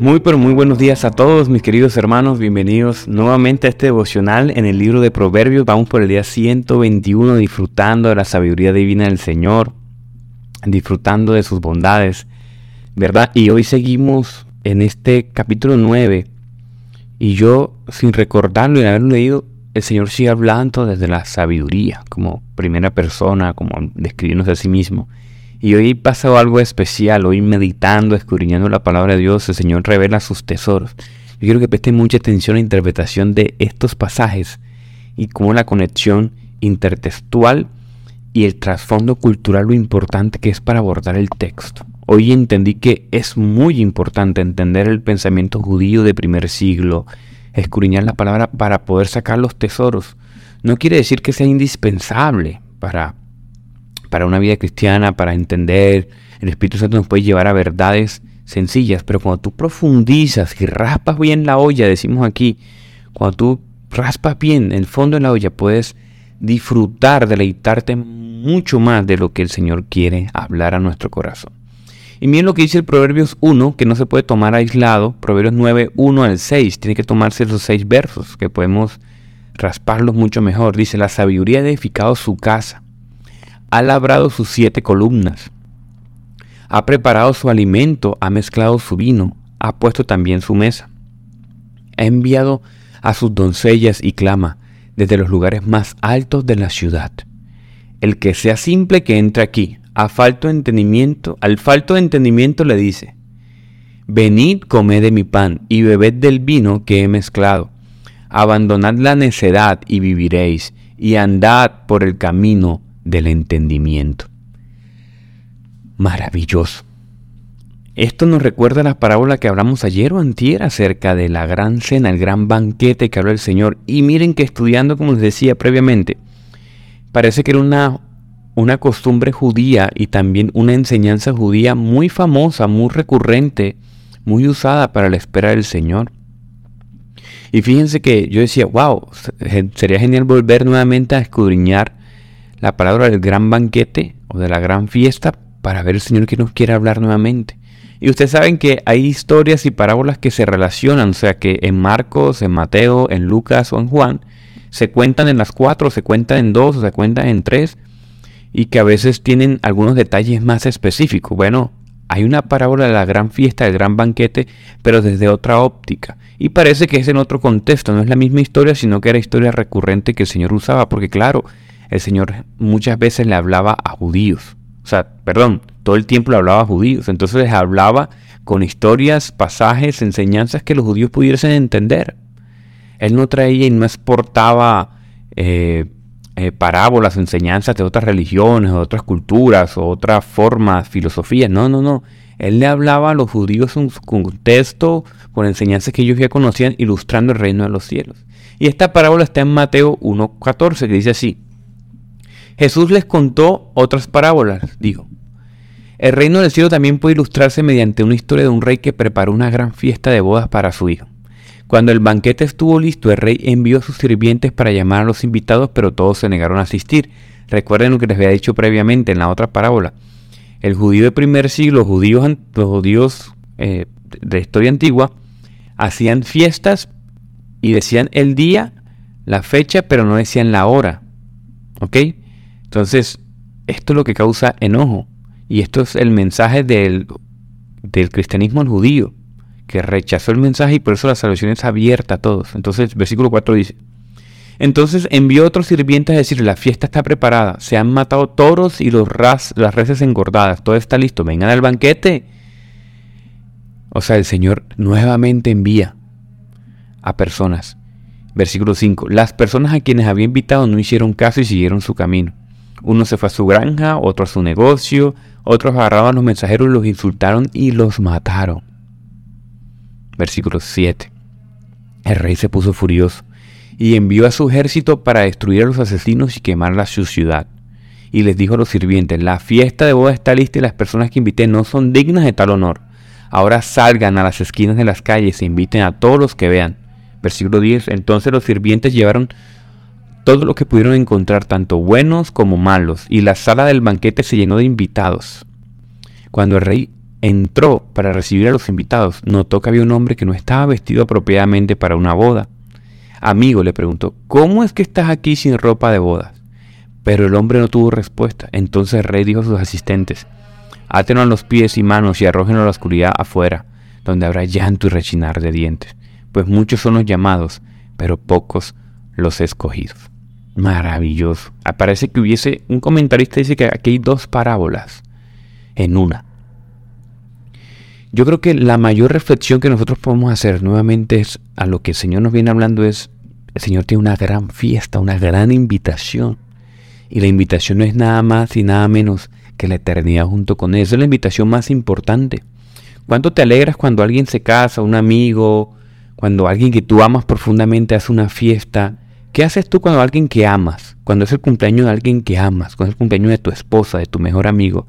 Muy pero muy buenos días a todos mis queridos hermanos, bienvenidos nuevamente a este devocional en el libro de Proverbios. Vamos por el día 121 disfrutando de la sabiduría divina del Señor, disfrutando de sus bondades, ¿verdad? Y hoy seguimos en este capítulo 9 y yo sin recordarlo y haberlo leído, el Señor sigue hablando desde la sabiduría, como primera persona, como describiéndose a sí mismo. Y hoy pasado algo especial, hoy meditando, escudriñando la palabra de Dios, el Señor revela sus tesoros. Yo quiero que presten mucha atención a la interpretación de estos pasajes y cómo la conexión intertextual y el trasfondo cultural lo importante que es para abordar el texto. Hoy entendí que es muy importante entender el pensamiento judío de primer siglo, escudriñar la palabra para poder sacar los tesoros. No quiere decir que sea indispensable para para una vida cristiana, para entender. El Espíritu Santo nos puede llevar a verdades sencillas, pero cuando tú profundizas y raspas bien la olla, decimos aquí, cuando tú raspas bien el fondo de la olla, puedes disfrutar, deleitarte mucho más de lo que el Señor quiere hablar a nuestro corazón. Y miren lo que dice el Proverbios 1, que no se puede tomar aislado, Proverbios 9, 1 al 6, tiene que tomarse esos seis versos, que podemos rasparlos mucho mejor. Dice, la sabiduría ha edificado su casa ha labrado sus siete columnas, ha preparado su alimento, ha mezclado su vino, ha puesto también su mesa, ha enviado a sus doncellas y clama desde los lugares más altos de la ciudad. El que sea simple que entre aquí, a falto de entendimiento, al falto de entendimiento le dice, Venid, comed de mi pan y bebed del vino que he mezclado. Abandonad la necedad y viviréis, y andad por el camino del entendimiento. Maravilloso. Esto nos recuerda la parábola que hablamos ayer o antier acerca de la gran cena, el gran banquete que habló el Señor. Y miren que estudiando, como les decía previamente, parece que era una, una costumbre judía y también una enseñanza judía muy famosa, muy recurrente, muy usada para la espera del Señor. Y fíjense que yo decía, wow, sería genial volver nuevamente a escudriñar la palabra del gran banquete o de la gran fiesta para ver el Señor que nos quiere hablar nuevamente. Y ustedes saben que hay historias y parábolas que se relacionan, o sea que en Marcos, en Mateo, en Lucas o en Juan, se cuentan en las cuatro, se cuentan en dos, o se cuentan en tres, y que a veces tienen algunos detalles más específicos. Bueno, hay una parábola de la gran fiesta, del gran banquete, pero desde otra óptica. Y parece que es en otro contexto, no es la misma historia, sino que era historia recurrente que el Señor usaba, porque claro, el Señor muchas veces le hablaba a judíos. O sea, perdón, todo el tiempo le hablaba a judíos. Entonces les hablaba con historias, pasajes, enseñanzas que los judíos pudiesen entender. Él no traía y no exportaba eh, eh, parábolas, enseñanzas de otras religiones, otras culturas, o otras formas, filosofías. No, no, no. Él le hablaba a los judíos su contexto, con enseñanzas que ellos ya conocían, ilustrando el reino de los cielos. Y esta parábola está en Mateo 1.14, que dice así. Jesús les contó otras parábolas, dijo. El reino del cielo también puede ilustrarse mediante una historia de un rey que preparó una gran fiesta de bodas para su hijo. Cuando el banquete estuvo listo, el rey envió a sus sirvientes para llamar a los invitados, pero todos se negaron a asistir. Recuerden lo que les había dicho previamente en la otra parábola. El judío de primer siglo, los judíos, judíos eh, de historia antigua, hacían fiestas y decían el día, la fecha, pero no decían la hora. ¿Ok? Entonces, esto es lo que causa enojo. Y esto es el mensaje del, del cristianismo judío, que rechazó el mensaje y por eso la salvación es abierta a todos. Entonces, versículo 4 dice, entonces envió otros sirvientes a decir, la fiesta está preparada, se han matado toros y los las reses engordadas, todo está listo, vengan al banquete. O sea, el Señor nuevamente envía a personas. Versículo 5, las personas a quienes había invitado no hicieron caso y siguieron su camino. Uno se fue a su granja, otro a su negocio, otros agarraban los mensajeros, los insultaron y los mataron. Versículo 7. El rey se puso furioso y envió a su ejército para destruir a los asesinos y quemar la su ciudad. Y les dijo a los sirvientes, la fiesta de boda está lista y las personas que invité no son dignas de tal honor. Ahora salgan a las esquinas de las calles e inviten a todos los que vean. Versículo 10. Entonces los sirvientes llevaron todo lo que pudieron encontrar, tanto buenos como malos, y la sala del banquete se llenó de invitados. Cuando el rey entró para recibir a los invitados, notó que había un hombre que no estaba vestido apropiadamente para una boda. Amigo le preguntó, ¿cómo es que estás aquí sin ropa de bodas? Pero el hombre no tuvo respuesta. Entonces el rey dijo a sus asistentes, átenos los pies y manos y arrójenlo a la oscuridad afuera, donde habrá llanto y rechinar de dientes, pues muchos son los llamados, pero pocos los escogidos. Maravilloso. Parece que hubiese, un comentarista dice que aquí hay dos parábolas en una. Yo creo que la mayor reflexión que nosotros podemos hacer nuevamente es a lo que el Señor nos viene hablando es, el Señor tiene una gran fiesta, una gran invitación. Y la invitación no es nada más y nada menos que la eternidad junto con Él. Esa es la invitación más importante. ¿Cuánto te alegras cuando alguien se casa, un amigo, cuando alguien que tú amas profundamente hace una fiesta? ¿Qué haces tú cuando alguien que amas, cuando es el cumpleaños de alguien que amas, cuando es el cumpleaños de tu esposa, de tu mejor amigo?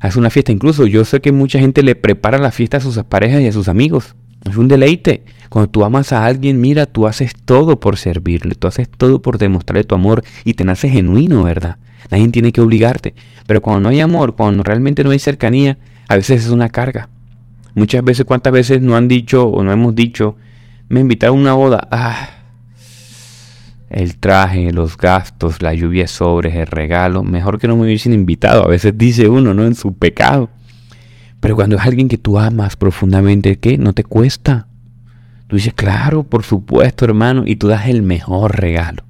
Hace una fiesta. Incluso yo sé que mucha gente le prepara la fiesta a sus parejas y a sus amigos. Es un deleite. Cuando tú amas a alguien, mira, tú haces todo por servirle, tú haces todo por demostrarle tu amor y te nace genuino, ¿verdad? Nadie tiene que obligarte. Pero cuando no hay amor, cuando realmente no hay cercanía, a veces es una carga. Muchas veces, ¿cuántas veces no han dicho o no hemos dicho, me invitaron a una boda? Ah, el traje, los gastos, la lluvia sobre, el regalo, mejor que no me hubiesen invitado. A veces dice uno, ¿no? En su pecado. Pero cuando es alguien que tú amas profundamente, ¿qué? No te cuesta. Tú dices, claro, por supuesto, hermano, y tú das el mejor regalo.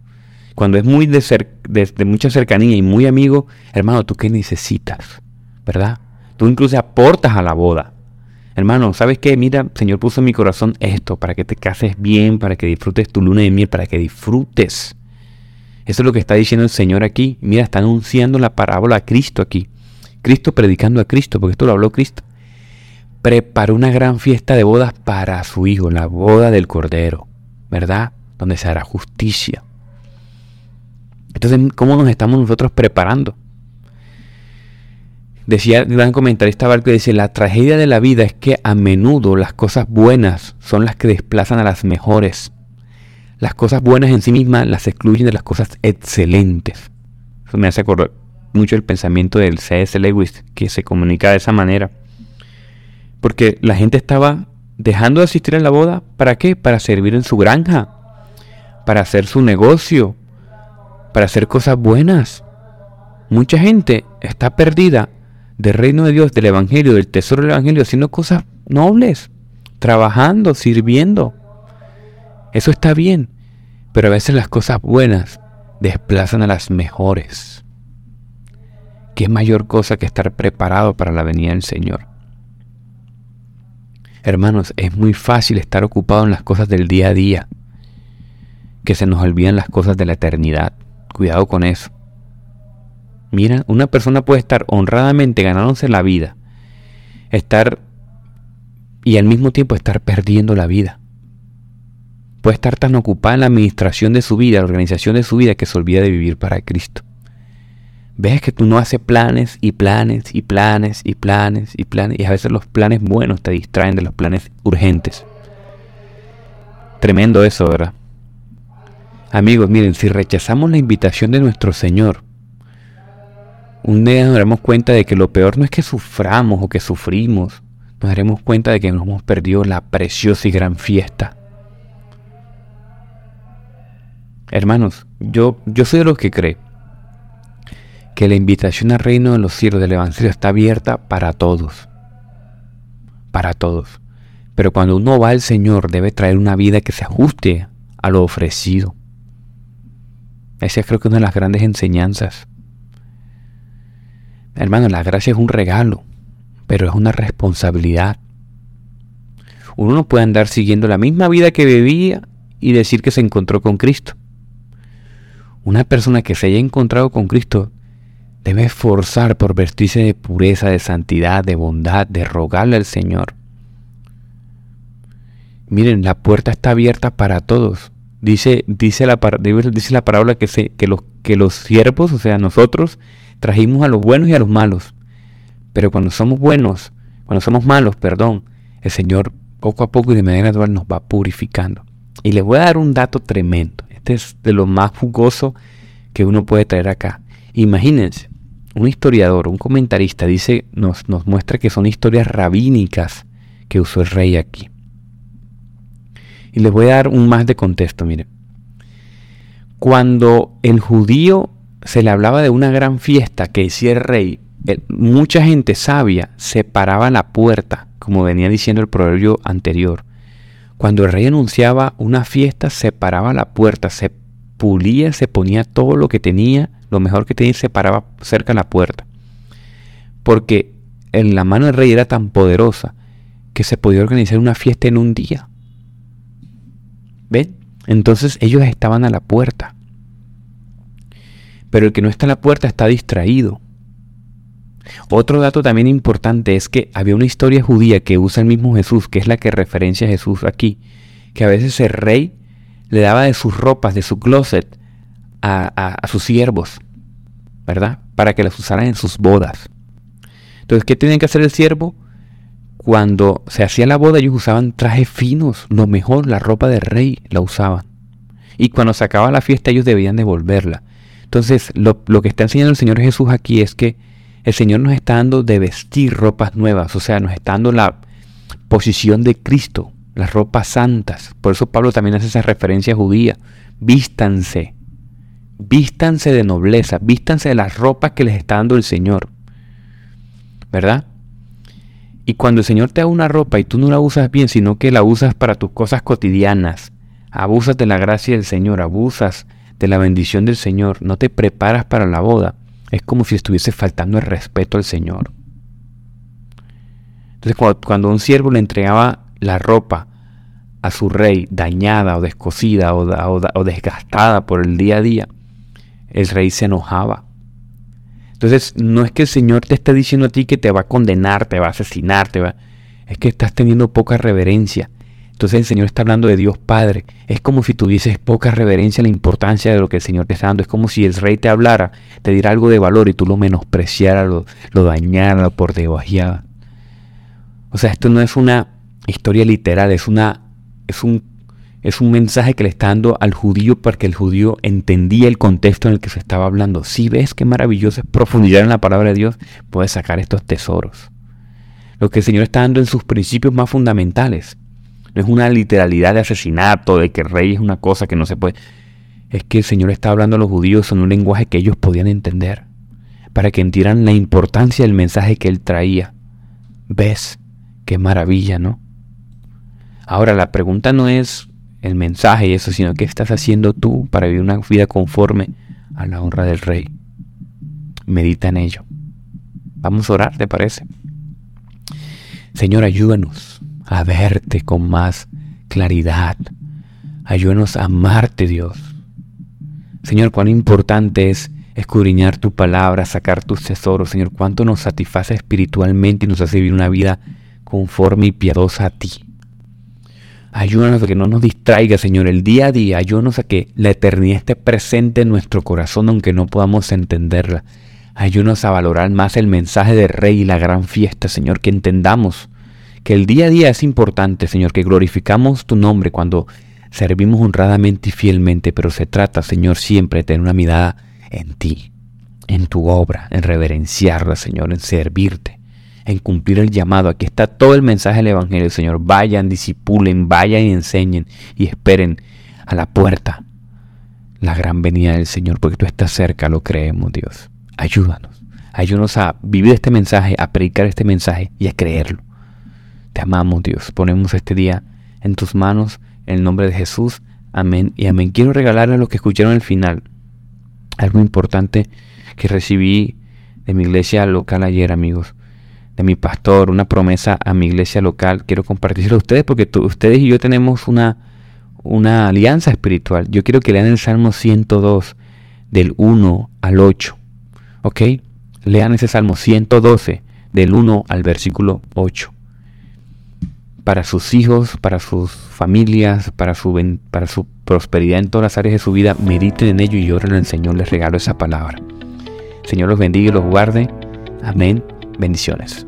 Cuando es muy de, de mucha cercanía y muy amigo, hermano, ¿tú qué necesitas? ¿Verdad? Tú incluso aportas a la boda. Hermano, ¿sabes qué? Mira, Señor puso en mi corazón esto, para que te cases bien, para que disfrutes tu luna de miel, para que disfrutes. Eso es lo que está diciendo el Señor aquí. Mira, está anunciando la parábola a Cristo aquí. Cristo predicando a Cristo, porque esto lo habló Cristo. Preparó una gran fiesta de bodas para su hijo, la boda del Cordero, ¿verdad? Donde se hará justicia. Entonces, ¿cómo nos estamos nosotros preparando? Decía el gran comentarista Barco, dice, la tragedia de la vida es que a menudo las cosas buenas son las que desplazan a las mejores. Las cosas buenas en sí mismas las excluyen de las cosas excelentes. Eso me hace acordar mucho el pensamiento del C.S. Lewis, que se comunica de esa manera. Porque la gente estaba dejando de asistir a la boda, ¿para qué? Para servir en su granja, para hacer su negocio, para hacer cosas buenas. Mucha gente está perdida del reino de Dios, del Evangelio, del tesoro del Evangelio, haciendo cosas nobles, trabajando, sirviendo. Eso está bien, pero a veces las cosas buenas desplazan a las mejores. ¿Qué mayor cosa que estar preparado para la venida del Señor? Hermanos, es muy fácil estar ocupado en las cosas del día a día, que se nos olvidan las cosas de la eternidad. Cuidado con eso. Mira, una persona puede estar honradamente ganándose la vida, estar y al mismo tiempo estar perdiendo la vida. Puede estar tan ocupada en la administración de su vida, la organización de su vida, que se olvida de vivir para Cristo. Ves que tú no haces planes y planes y planes y planes y planes y a veces los planes buenos te distraen de los planes urgentes. Tremendo eso, ¿verdad? Amigos, miren, si rechazamos la invitación de nuestro Señor, un día nos daremos cuenta de que lo peor no es que suframos o que sufrimos, nos daremos cuenta de que nos hemos perdido la preciosa y gran fiesta. Hermanos, yo, yo soy de los que cree que la invitación al reino de los cielos del Evangelio está abierta para todos. Para todos. Pero cuando uno va al Señor debe traer una vida que se ajuste a lo ofrecido. Esa creo que es una de las grandes enseñanzas. Hermano, la gracia es un regalo, pero es una responsabilidad. Uno no puede andar siguiendo la misma vida que vivía y decir que se encontró con Cristo. Una persona que se haya encontrado con Cristo debe esforzar por vestirse de pureza, de santidad, de bondad, de rogarle al Señor. Miren, la puerta está abierta para todos. Dice, dice, la, dice la parábola que, se, que, los, que los siervos, o sea, nosotros, trajimos a los buenos y a los malos. Pero cuando somos buenos, cuando somos malos, perdón, el Señor poco a poco y de manera gradual nos va purificando. Y les voy a dar un dato tremendo. Este es de lo más jugoso que uno puede traer acá. Imagínense, un historiador, un comentarista, dice, nos, nos muestra que son historias rabínicas que usó el rey aquí. Y les voy a dar un más de contexto, miren. Cuando el judío se le hablaba de una gran fiesta que hacía el rey, mucha gente sabia separaba la puerta, como venía diciendo el proverbio anterior. Cuando el rey anunciaba una fiesta, separaba la puerta, se pulía, se ponía todo lo que tenía, lo mejor que tenía, se paraba cerca de la puerta. Porque en la mano del rey era tan poderosa que se podía organizar una fiesta en un día. ¿Ven? Entonces ellos estaban a la puerta. Pero el que no está a la puerta está distraído. Otro dato también importante es que había una historia judía que usa el mismo Jesús, que es la que referencia a Jesús aquí, que a veces el rey le daba de sus ropas, de su closet, a, sus siervos, ¿verdad? Para que las usaran en sus bodas. Entonces, ¿qué tenía que hacer el siervo? Cuando se hacía la boda, ellos usaban trajes finos, lo mejor, la ropa del rey la usaban. Y cuando se acababa la fiesta, ellos debían devolverla. Entonces, lo, lo que está enseñando el Señor Jesús aquí es que el Señor nos está dando de vestir ropas nuevas, o sea, nos está dando la posición de Cristo, las ropas santas. Por eso Pablo también hace esa referencia judía. Vístanse, vístanse de nobleza, vístanse de las ropas que les está dando el Señor. ¿Verdad? Y cuando el Señor te da una ropa y tú no la usas bien, sino que la usas para tus cosas cotidianas, abusas de la gracia del Señor, abusas de la bendición del Señor, no te preparas para la boda, es como si estuviese faltando el respeto al Señor. Entonces cuando, un siervo le entregaba la ropa a su rey dañada o descosida o, desgastada por el día a día, el rey se enojaba. Entonces no es que el Señor te esté diciendo a ti que te va a condenar, te va a asesinar, te va... es que estás teniendo poca reverencia entonces el Señor está hablando de Dios Padre. Es como si tuvieses poca reverencia a la importancia de lo que el Señor te está dando. Es como si el rey te hablara, te diera algo de valor y tú lo menospreciaras, lo, lo dañaras, lo por debajearas. O sea, esto no es una historia literal, es, una, es, un, es un mensaje que le está dando al judío para que el judío entendía el contexto en el que se estaba hablando. Si ves qué maravilloso es profundizar en la palabra de Dios, puedes sacar estos tesoros. Lo que el Señor está dando en sus principios más fundamentales. No es una literalidad de asesinato, de que rey es una cosa que no se puede. Es que el Señor está hablando a los judíos en un lenguaje que ellos podían entender, para que entendieran la importancia del mensaje que él traía. ¿Ves? Qué maravilla, ¿no? Ahora, la pregunta no es el mensaje y eso, sino qué estás haciendo tú para vivir una vida conforme a la honra del rey. Medita en ello. Vamos a orar, ¿te parece? Señor, ayúdanos a verte con más claridad. Ayúdanos a amarte, Dios. Señor, cuán importante es escudriñar tu palabra, sacar tus tesoros, Señor, cuánto nos satisface espiritualmente y nos hace vivir una vida conforme y piadosa a ti. Ayúdanos a que no nos distraiga, Señor, el día a día. Ayúdanos a que la eternidad esté presente en nuestro corazón, aunque no podamos entenderla. Ayúdanos a valorar más el mensaje del Rey y la gran fiesta, Señor, que entendamos que el día a día es importante, Señor, que glorificamos tu nombre cuando servimos honradamente y fielmente, pero se trata, Señor, siempre de tener una mirada en ti, en tu obra, en reverenciarla, Señor, en servirte, en cumplir el llamado. Aquí está todo el mensaje del Evangelio, Señor. Vayan, disipulen, vayan y enseñen y esperen a la puerta la gran venida del Señor, porque tú estás cerca, lo creemos, Dios. Ayúdanos. Ayúdanos a vivir este mensaje, a predicar este mensaje y a creerlo. Te amamos, Dios. Ponemos este día en tus manos, en el nombre de Jesús. Amén y amén. Quiero regalarle a los que escucharon el final algo importante que recibí de mi iglesia local ayer, amigos. De mi pastor, una promesa a mi iglesia local. Quiero compartirlo a ustedes porque ustedes y yo tenemos una, una alianza espiritual. Yo quiero que lean el Salmo 102, del 1 al 8. ¿Ok? Lean ese Salmo 112, del 1 al versículo 8 para sus hijos, para sus familias, para su, para su prosperidad en todas las áreas de su vida, mediten en ello y oren al Señor, les regalo esa palabra. Señor los bendiga y los guarde. Amén. Bendiciones.